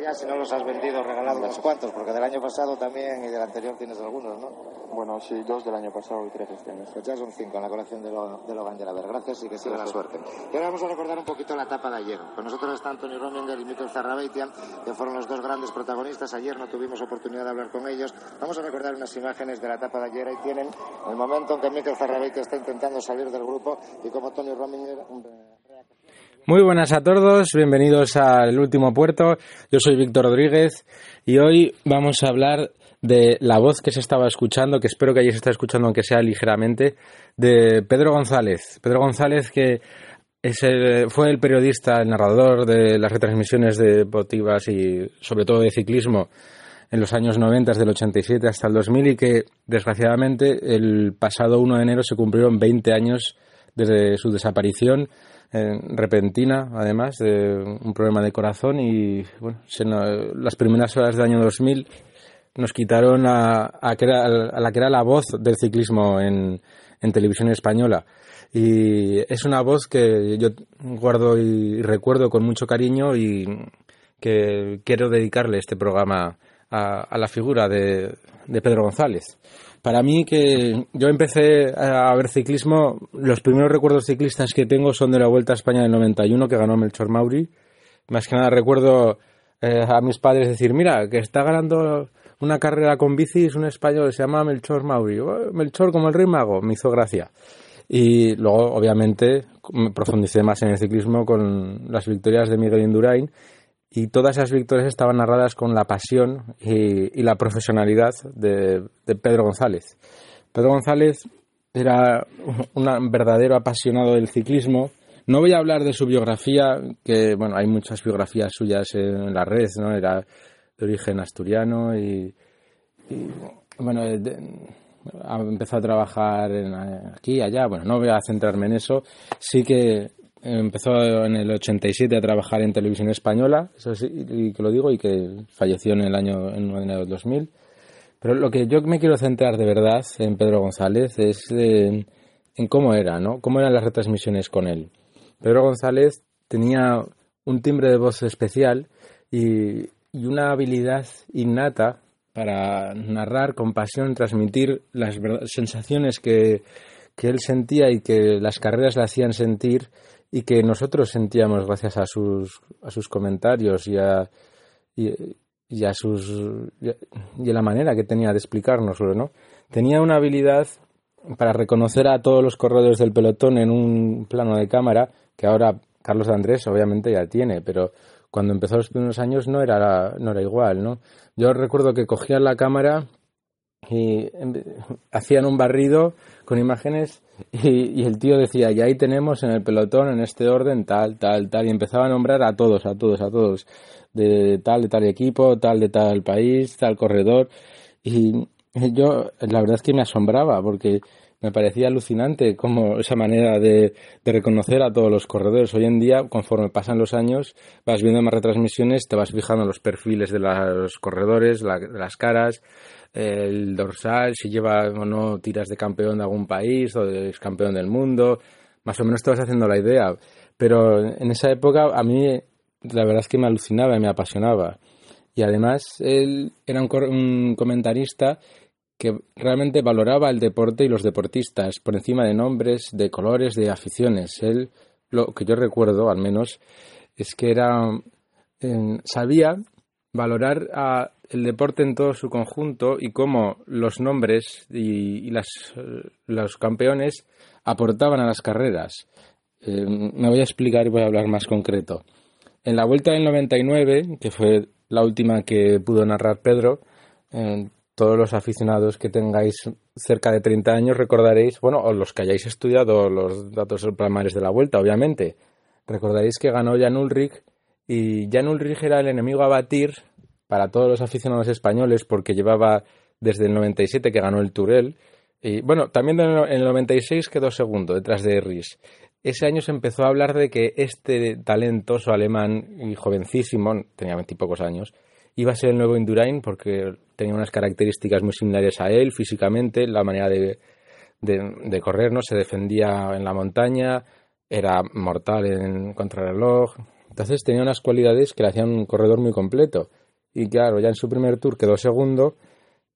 Ya si no los has vendido, regalado unos cuantos, porque del año pasado también y del anterior tienes algunos, ¿no? Bueno, sí, dos del año pasado y tres este año. Pues ya son cinco en la colección de, lo, de Logan A ver, gracias y que siga la suerte. Y ahora vamos a recordar un poquito la etapa de ayer. Con nosotros está Anthony Rominger y Mikel Zarrabeitian, que fueron los dos grandes protagonistas. Ayer no tuvimos oportunidad de hablar con ellos. Vamos a recordar unas imágenes de la etapa de ayer. Ahí tienen el momento en que Mikel Zarrabeitian está intentando salir del grupo y como Tony Rominger muy buenas a todos, bienvenidos al último puerto. Yo soy Víctor Rodríguez y hoy vamos a hablar de la voz que se estaba escuchando, que espero que hayáis estado escuchando aunque sea ligeramente, de Pedro González. Pedro González que fue el periodista, el narrador de las retransmisiones deportivas y sobre todo de ciclismo en los años 90, del 87 hasta el 2000 y que desgraciadamente el pasado 1 de enero se cumplieron 20 años desde su desaparición repentina, además, de un problema de corazón y bueno, las primeras horas del año 2000 nos quitaron a, a, la que era la voz del ciclismo en, en televisión española. Y es una voz que yo guardo y recuerdo con mucho cariño y que quiero dedicarle este programa a, a la figura de, de Pedro González. Para mí, que yo empecé a ver ciclismo, los primeros recuerdos ciclistas que tengo son de la Vuelta a España del 91, que ganó Melchor Mauri. Más que nada recuerdo eh, a mis padres decir, mira, que está ganando una carrera con bicis un español, se llama Melchor Mauri. Oh, Melchor como el rey mago, me hizo gracia. Y luego, obviamente, profundicé más en el ciclismo con las victorias de Miguel Indurain y todas esas victorias estaban narradas con la pasión y, la profesionalidad de, Pedro González. Pedro González era un verdadero apasionado del ciclismo. No voy a hablar de su biografía, que bueno, hay muchas biografías suyas en la red, ¿no? Era de origen asturiano y, bueno, empezó a trabajar aquí y allá. Bueno, no voy a centrarme en eso. Sí que empezó en el 87 a trabajar en televisión española, eso sí, y que lo digo, y que falleció en el año en del 2000. Pero lo que yo me quiero centrar de verdad en Pedro González es en, cómo era, ¿no? Cómo eran las retransmisiones con él. Pedro González tenía un timbre de voz especial y, y una habilidad innata para narrar con pasión, transmitir las sensaciones que, que él sentía y que las carreras le hacían sentir y que nosotros sentíamos gracias a sus, a sus comentarios y a, y, a sus y a la manera que tenía de explicárnoslo, ¿no? Tenía una habilidad para reconocer a todos los corredores del pelotón en un plano de cámara que ahora Carlos Andrés obviamente ya tiene, pero cuando empezó los primeros años no era no era igual, ¿no? Yo recuerdo que cogían la cámara y hacían un barrido con imágenes y, el tío decía, y ahí tenemos en el pelotón, en este orden, tal, tal, tal, y empezaba a nombrar a todos, a todos, a todos, de, tal, de tal equipo, tal, de tal país, tal corredor, y yo la verdad es que me asombraba porque me parecía alucinante como esa manera de, de, reconocer a todos los corredores. Hoy en día, conforme pasan los años, vas viendo más retransmisiones, te vas fijando los perfiles de los corredores, de las caras, el dorsal, si lleva o no tiras de campeón de algún país o de campeón del mundo, más o menos te vas haciendo la idea. Pero en esa época a mí la verdad es que me alucinaba y me apasionaba. Y además él era un, comentarista que realmente valoraba el deporte y los deportistas por encima de nombres, de colores, de aficiones. Él, lo que yo recuerdo al menos, es que era sabía valorar el deporte en todo su conjunto y cómo los nombres y, las, los campeones aportaban a las carreras. Eh, me voy a explicar y voy a hablar más concreto. En la vuelta del 99, que fue la última que pudo narrar Pedro, eh, todos los aficionados que tengáis cerca de 30 años recordaréis, bueno, o los que hayáis estudiado los datos primarios de la vuelta, obviamente, recordaréis que ganó Jan Ulrich y Jan Ulrich era el enemigo a batir para todos los aficionados españoles porque llevaba desde el 97 que ganó el Tourel. Y bueno, también en el 96 quedó segundo detrás de Ries. Ese año se empezó a hablar de que este talentoso alemán y jovencísimo, tenía veintipocos años, iba a ser el nuevo Indurain porque tenía unas características muy similares a él físicamente, la manera de, correr, ¿no? Se defendía en la montaña, era mortal en contrarreloj, Entonces tenía unas cualidades que le hacían un corredor muy completo. Y claro, ya en su primer tour quedó segundo,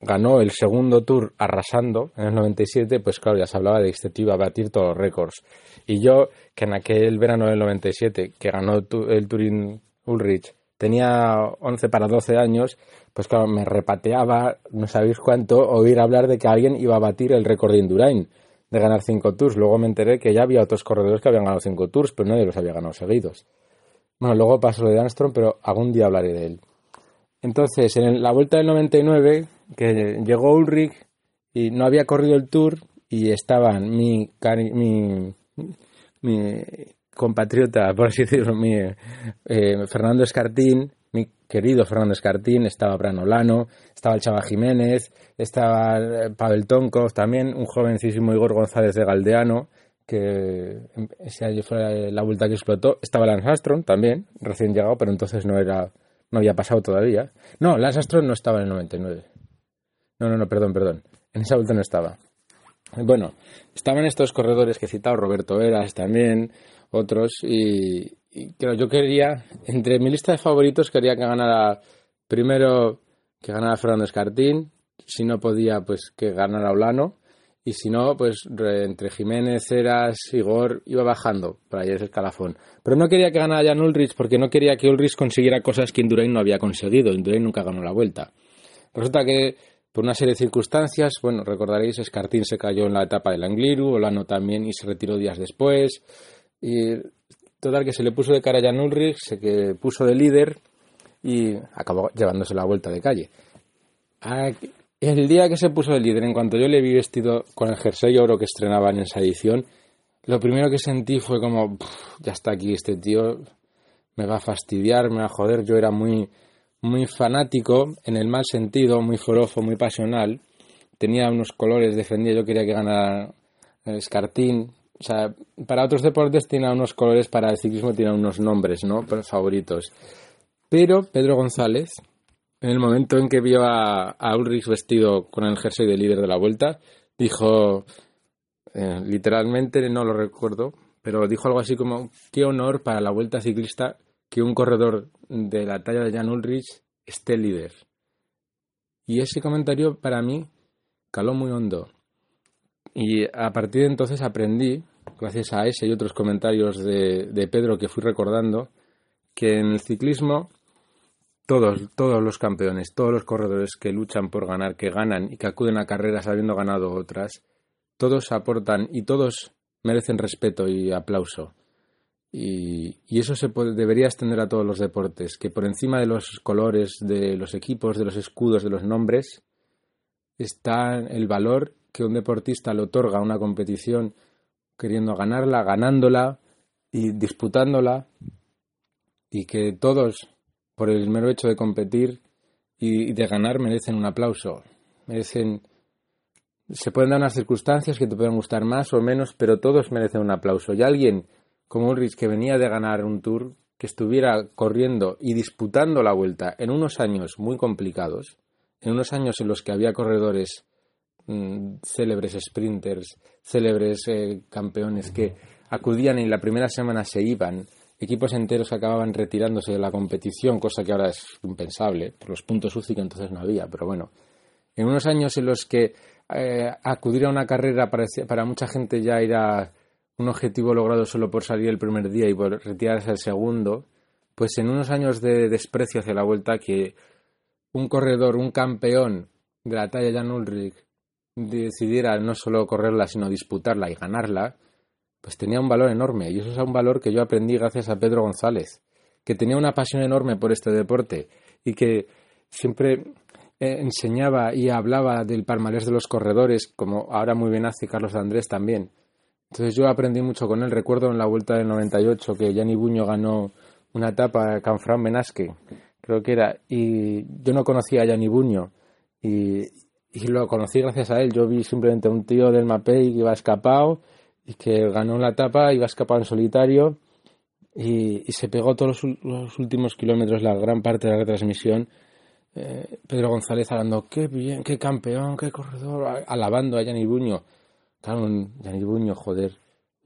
ganó el segundo tour arrasando en el 97, pues claro, ya se hablaba de que este iba a batir todos los récords. Y yo, que en aquel verano del 97, que ganó el Turín Ulrich, tenía 11 para 12 años, pues claro, me repateaba, no sabéis cuánto, oír hablar de que alguien iba a batir el récord de Indurain, de ganar 5 tours. Luego me enteré que ya había otros corredores que habían ganado 5 tours, pero nadie los había ganado seguidos. Bueno, luego pasó lo de Armstrong, pero algún día hablaré de él. Entonces, en la vuelta del 99, que llegó Ulrich y no había corrido el tour y estaban mi, mi, mi compatriota, por así decirlo, mi, eh, Fernando Escartín, mi querido Fernando Escartín, estaba Branolano, estaba el Chava Jiménez, estaba eh, Pavel Tonkov también, un jovencísimo Igor González de Galdeano, que ese año fue la vuelta que explotó. Estaba Lance Armstrong también, recién llegado, pero entonces no era no había pasado todavía. No, Lance Armstrong no estaba en el 99. No, no, no, perdón, perdón. En esa vuelta no estaba. Bueno, estaban estos corredores que he citado, Roberto Eras también, otros, y, creo yo quería, entre mi lista de favoritos, quería que ganara primero que ganara Fernando Escartín, si no podía, pues que ganara Olano, y si no, pues entre Jiménez, Eras, Igor, iba bajando para allá ese escalafón. Pero no quería que ganara Jan Ulrich porque no quería que Ulrich consiguiera cosas que Indurain no había conseguido. Indurain nunca ganó la vuelta. Resulta que por una serie de circunstancias, bueno, recordaréis, Escartín se cayó en la etapa del Angliru, Olano también y se retiró días después. Y total que se le puso de cara a Jan Ulrich, se que puso de líder y acabó llevándose la vuelta de calle. El día que se puso de líder, en cuanto yo le vi vestido con el jersey oro que estrenaban en esa edición, lo primero que sentí fue como, ya está aquí este tío, me va a fastidiar, me va a joder. Yo era muy muy fanático, en el mal sentido, muy forofo, muy pasional. Tenía unos colores, defendía, yo quería que ganara Escartín. O sea, para otros deportes tiene unos colores, para el ciclismo tiene unos nombres, ¿no? Favoritos. Pero Pedro González, en el momento en que vio a, Ulrich vestido con el jersey de líder de la vuelta, dijo, eh, literalmente no lo recuerdo, pero dijo algo así como, qué honor para la vuelta ciclista que un corredor de la talla de Jan Ulrich esté líder. Y ese comentario para mí caló muy hondo. Y a partir de entonces aprendí, gracias a ese y otros comentarios de, Pedro que fui recordando, que en el ciclismo todos, todos los campeones, todos los corredores que luchan por ganar, que ganan y que acuden a carreras habiendo ganado otras, todos aportan y todos merecen respeto y aplauso. Y, eso se debería extender a todos los deportes, que por encima de los colores, de los equipos, de los escudos, de los nombres, está el valor que un deportista le otorga a una competición queriendo ganarla, ganándola y disputándola, y que todos, por el mero hecho de competir y de ganar, merecen un aplauso, merecen se pueden dar unas circunstancias que te pueden gustar más o menos, pero todos merecen un aplauso. Y alguien como Ulrich que venía de ganar un tour, que estuviera corriendo y disputando la vuelta en unos años muy complicados, en unos años en los que había corredores mm, célebres sprinters, célebres eh, campeones que acudían y la primera semana se iban, equipos enteros acababan retirándose de la competición, cosa que ahora es impensable, por los puntos UCI que entonces no había, pero bueno, en unos años en los que eh, acudir a una carrera para, para mucha gente ya era un objetivo logrado solo por salir el primer día y por retirarse el segundo, pues en unos años de desprecio hacia la vuelta que un corredor, un campeón de la talla Jan Ulrich decidiera no solo correrla, sino disputarla y ganarla, pues tenía un valor enorme. Y eso es un valor que yo aprendí gracias a Pedro González, que tenía una pasión enorme por este deporte y que siempre eh, enseñaba y hablaba del palmarés de los corredores, como ahora muy bien hace Carlos Andrés también. Entonces yo aprendí mucho con él. Recuerdo en la vuelta del 98 que Gianni Buño ganó una etapa Canfrán Benasque, creo que era, y yo no conocía a Gianni Buño y, lo conocí gracias a él. Yo vi simplemente un tío del Mapei que iba escapado y que ganó la etapa, iba escapado en solitario y, se pegó todos los, últimos kilómetros, la gran parte de la retransmisión. Eh, Pedro González hablando, qué bien, qué campeón, qué corredor, alabando a Gianni Buño. Claro, un Buño, joder,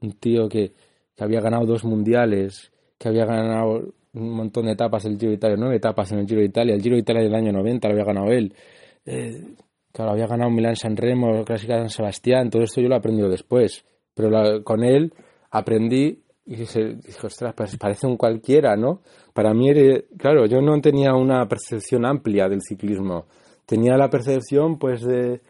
un tío que, había ganado dos mundiales, que que había ganado un montón de etapas del Giro de Italia, nueve etapas en el Giro de Italia, el Giro de Italia del año 90 lo había ganado él. Eh, claro, había ganado Milán San Remo, Clásica San Sebastián, todo esto yo lo he aprendido después. Pero con él aprendí y dije, ostras, pues parece un cualquiera, ¿no? Para mí, claro, yo no tenía una percepción amplia del ciclismo. Tenía la percepción, pues, de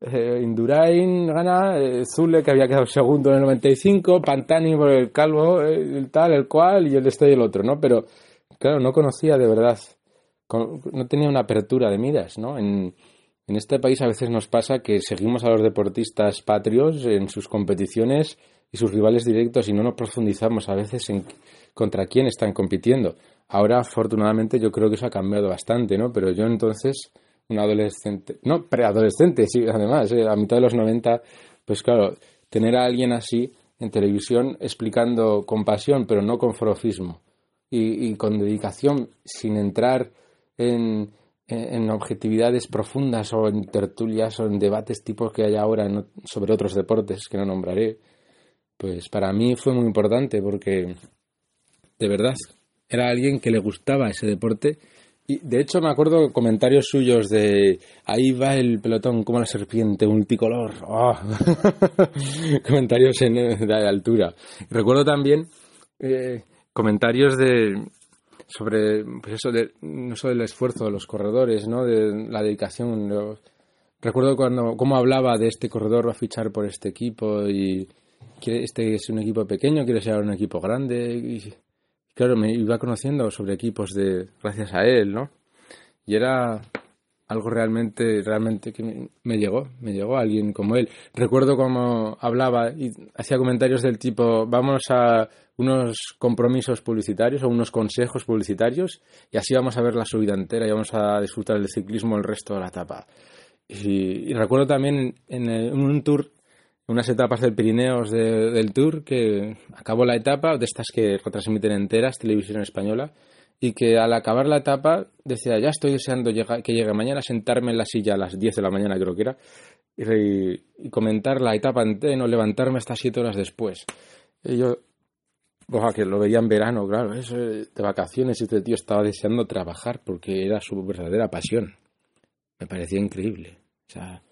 eh, Indurain gana, eh, Zule, que había quedado segundo en el 95, Pantani por el calvo, eh, el tal, el cual, y el este y el otro, ¿no? Pero, claro, no conocía de verdad, no tenía una apertura de miras, ¿no? En este país a veces nos pasa que seguimos a los deportistas patrios en sus competiciones y sus rivales directos y no nos profundizamos a veces en contra quién están compitiendo. Ahora, afortunadamente, yo creo que eso ha cambiado bastante, ¿no? Pero yo entonces, un adolescente, no, preadolescente, sí, además, eh, a mitad de los 90, pues claro, tener a alguien así en televisión explicando con pasión, pero no con forofismo, y, con dedicación, sin entrar en, en, objetividades profundas o en tertulias o en debates tipos que hay ahora sobre otros deportes que no nombraré, pues para mí fue muy importante porque de verdad era alguien que le gustaba ese deporte. Y de hecho me acuerdo comentarios suyos de ahí va el pelotón como la serpiente multicolor oh. comentarios en, de altura. Recuerdo también eh, comentarios de sobre pues eso de no solo el esfuerzo de los corredores no de la dedicación recuerdo cuando cómo hablaba de este corredor va a fichar por este equipo y este es un equipo pequeño, quiere ser un equipo grande. Y, claro, me iba conociendo sobre equipos de gracias a él, ¿no? Y era algo realmente, realmente que me, llegó, me llegó alguien como él. Recuerdo cómo hablaba y hacía comentarios del tipo, vamos a unos compromisos publicitarios o unos consejos publicitarios y así vamos a ver la subida entera y vamos a disfrutar del ciclismo el resto de la etapa. Y, recuerdo también en, en, un tour unas etapas del Pirineos del Tour que acabó la etapa, de estas que retransmiten enteras, televisión española, y que al acabar la etapa decía, ya estoy deseando que llegue mañana, sentarme en la silla a las 10 de la mañana, creo que era, y, comentar la etapa entera, levantarme hasta 7 horas después. Y yo, ojalá que lo veía en verano, claro, eso de vacaciones, y este tío estaba deseando trabajar porque era su verdadera pasión. Me parecía increíble, o sea,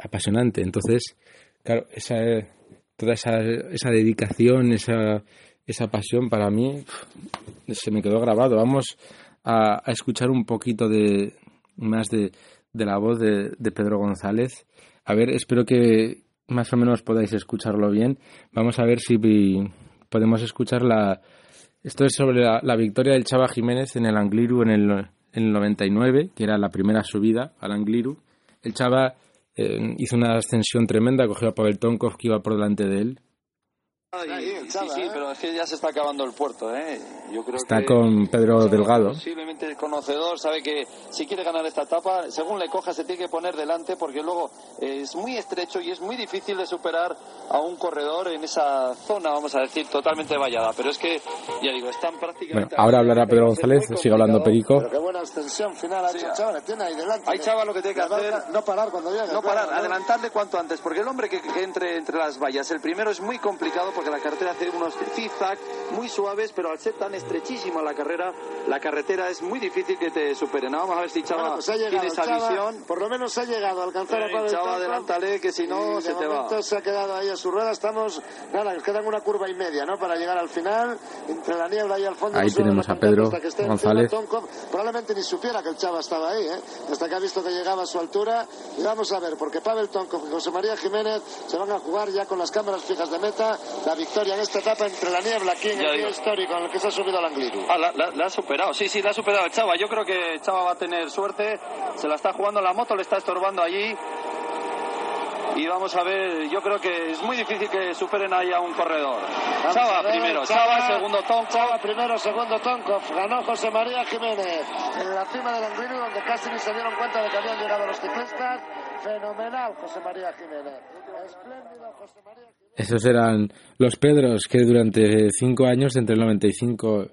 apasionante. Entonces, claro, esa, toda esa, esa dedicación, esa, esa pasión para mí se me quedó grabado. Vamos a, escuchar un poquito de más de, de la voz de, de, Pedro González. A ver, espero que más o menos podáis escucharlo bien. Vamos a ver si podemos escuchar la... Esto es sobre la, victoria del Chava Jiménez en el Angliru en el, en el 99, que era la primera subida al Angliru. El Chava eh, hizo una ascensión tremenda, cogió a Pavel Tonkov que iba por delante de él sí, sí, ¿eh? pero es que ya se está acabando el puerto, ¿eh? Yo creo está con Pedro Delgado. Posiblemente el conocedor sabe que si quiere ganar esta etapa, según le coja se tiene que poner delante porque luego es muy estrecho y es muy difícil de superar a un corredor en esa zona, vamos a decir, totalmente vallada. Pero es que, ya digo, están prácticamente... Bueno, ahora hablará Pedro González, sigue hablando Perico. Pero qué buena extensión final ha hecho Chava, tiene ahí delante. Hay Chava lo que tiene que hacer... No parar cuando llegue. No parar, adelantarle cuanto antes, porque el hombre que, que entre entre las vallas, el primero es muy complicado porque la carretera hacer unos zigzag muy suaves, pero al ser tan estrechísima la carrera, la carretera es muy difícil que te superen. Vamos a ver si Chava pues tiene esa visión. Por lo menos ha llegado a alcanzar a Pavel Chava, adelántale, que si no se te va. se ha quedado ahí a su rueda. Estamos, nada, nos quedan una curva y media, ¿no? Para llegar al final, entre la niebla y al fondo. Ahí tenemos a Pedro González. probablemente ni supiera que el Chava estaba ahí, ¿eh? Hasta que ha visto que llegaba a su altura. Y vamos a ver, porque Pavel Tonkov y José María Jiménez se van a jugar ya con las cámaras fijas de meta la victoria en esta etapa entre la niebla aquí en el río histórico en el que se ha subido al Angliru. Ah, la, ha superado, sí, sí, la ha superado el Chava. Yo creo que Chava va a tener suerte. Se la está jugando la moto, le está estorbando allí. Y vamos a ver, yo creo que es muy difícil que superen ahí a un corredor. Chava primero, Chava, segundo Tonkov. Chava primero, segundo Tonkov. Ganó José María Jiménez en la cima del Angliru donde casi ni se dieron cuenta de que habían llegado los ciclistas. Fenomenal José María Jiménez. Espléndido José María Jiménez. Esos eran los Pedros que durante cinco años, entre el 95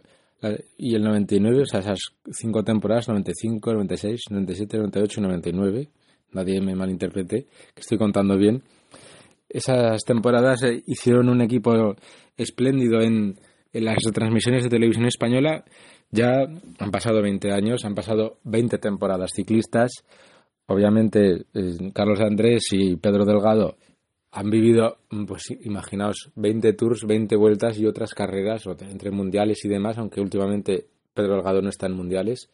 y el 99, o sea, esas cinco temporadas, 95, 96, 97, 98 y 99, nadie me malinterprete, que estoy contando bien, esas temporadas hicieron un equipo espléndido en en las transmisiones de televisión española ya han pasado 20 años, han pasado 20 temporadas ciclistas. Obviamente, eh, Carlos Andrés y Pedro Delgado han vivido, pues imaginaos, 20 tours, 20 vueltas y otras carreras entre mundiales y demás, aunque últimamente Pedro Delgado no está en mundiales.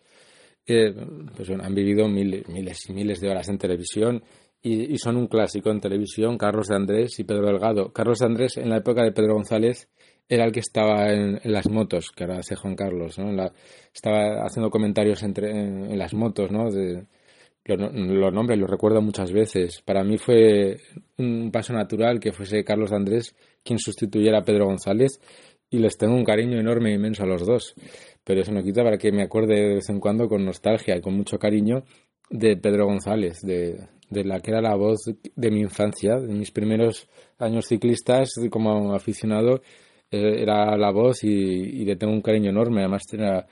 Eh, pues han vivido miles, miles y miles de horas en televisión y, son un clásico en televisión, Carlos de Andrés y Pedro Delgado. Carlos de Andrés, en la época de Pedro González, era el que estaba en, las motos, que ahora hace Juan Carlos, ¿no? estaba haciendo comentarios entre, en, las motos, ¿no? De, lo, lo nombres, lo recuerdo muchas veces. Para mí fue un paso natural que fuese Carlos de Andrés quien sustituyera a Pedro González y les tengo un cariño enorme e inmenso a los dos. Pero eso no quita para que me acuerde de vez en cuando con nostalgia y con mucho cariño de Pedro González, de, de la que era la voz de mi infancia, de mis primeros años ciclistas como aficionado, eh, era la voz y, le tengo un cariño enorme. Además, tenía,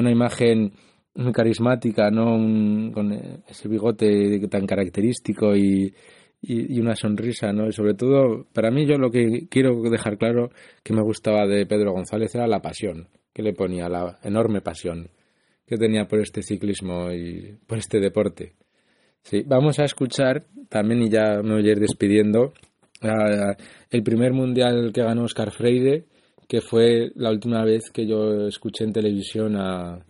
una imagen muy carismática, ¿no? con ese bigote tan característico y, y, una sonrisa, ¿no? Y sobre todo, para mí, yo lo que quiero dejar claro que me gustaba de Pedro González era la pasión que le ponía, la enorme pasión que tenía por este ciclismo y por este deporte. Sí, vamos a escuchar también, y ya me voy a ir despidiendo, el primer mundial que ganó Oscar Freire, que fue la última vez que yo escuché en televisión a,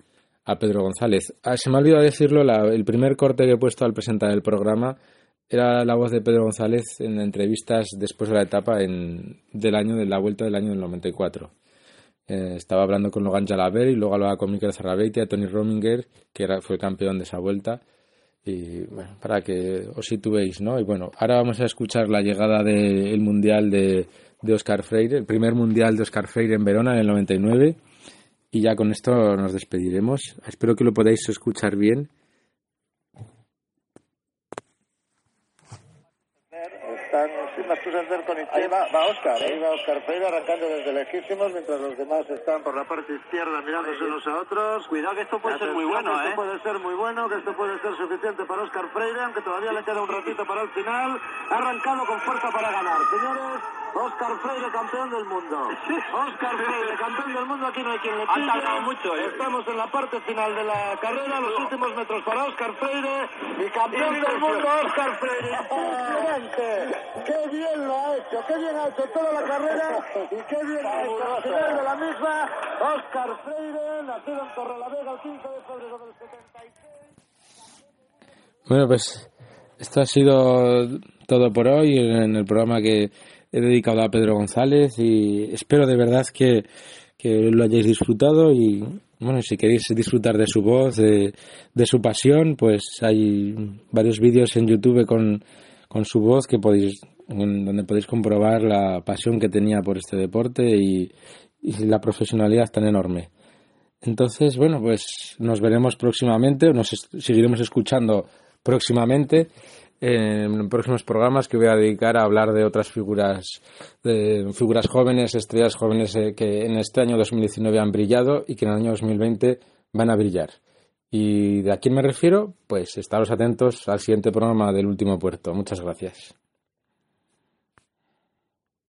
a Pedro González. Ah, se me ha olvidado decirlo, el primer corte que he puesto al presentar el programa era la voz de Pedro González en entrevistas después de la etapa en, del año de la vuelta del año del 94. Eh, estaba hablando con Logan Jalaber y luego hablaba con Mikel Zarrabeitia, Tony Rominger, que era, fue campeón de esa vuelta y bueno, para que os situéis, ¿no? Y bueno, ahora vamos a escuchar la llegada del Mundial de, de Oscar Freire, el primer Mundial de Oscar Freire en Verona en el 99 y ya con esto nos despediremos. Espero que lo podáis escuchar bien con Ahí va, va Oscar. ¿eh? Ahí va Oscar Freire arrancando desde lejísimos, mientras los demás están por la parte izquierda mirándose unos a otros. Cuidado que esto puede ser muy bueno, ¿eh? Esto puede ser muy bueno, que esto puede ser suficiente para Oscar Freire, aunque todavía le queda un ratito para el final. Ha arrancado con fuerza para ganar. Señores, Oscar Freire, campeón del mundo. Oscar Freire, campeón del mundo. Aquí no hay quien le pille. Ha mucho, ¿eh? Estamos en la parte final de la carrera. Los últimos metros para Oscar Freire. Y campeón del mundo, Oscar Freire. Impresionante. Qué bien lo ha hecho. Qué bien ha hecho toda la carrera. Y qué bien ha hecho al final de la misma. Oscar Freire, nacido en Torrelavega el 15 de febrero del 76. Bueno, pues esto ha sido todo por hoy en el programa que he dedicado a Pedro González y espero de verdad que, lo hayáis disfrutado y bueno, si queréis disfrutar de su voz, de, su pasión, pues hay varios vídeos en YouTube con, con su voz que podéis donde podéis comprobar la pasión que tenía por este deporte y, y la profesionalidad tan enorme. Entonces, bueno, pues nos veremos próximamente, nos seguiremos escuchando próximamente en próximos programas que voy a dedicar a hablar de otras figuras, de figuras jóvenes, estrellas jóvenes eh, que en este año 2019 han brillado y que en el año 2020 van a brillar. ¿Y de a quién me refiero? Pues estaros atentos al siguiente programa del último puerto. Muchas gracias.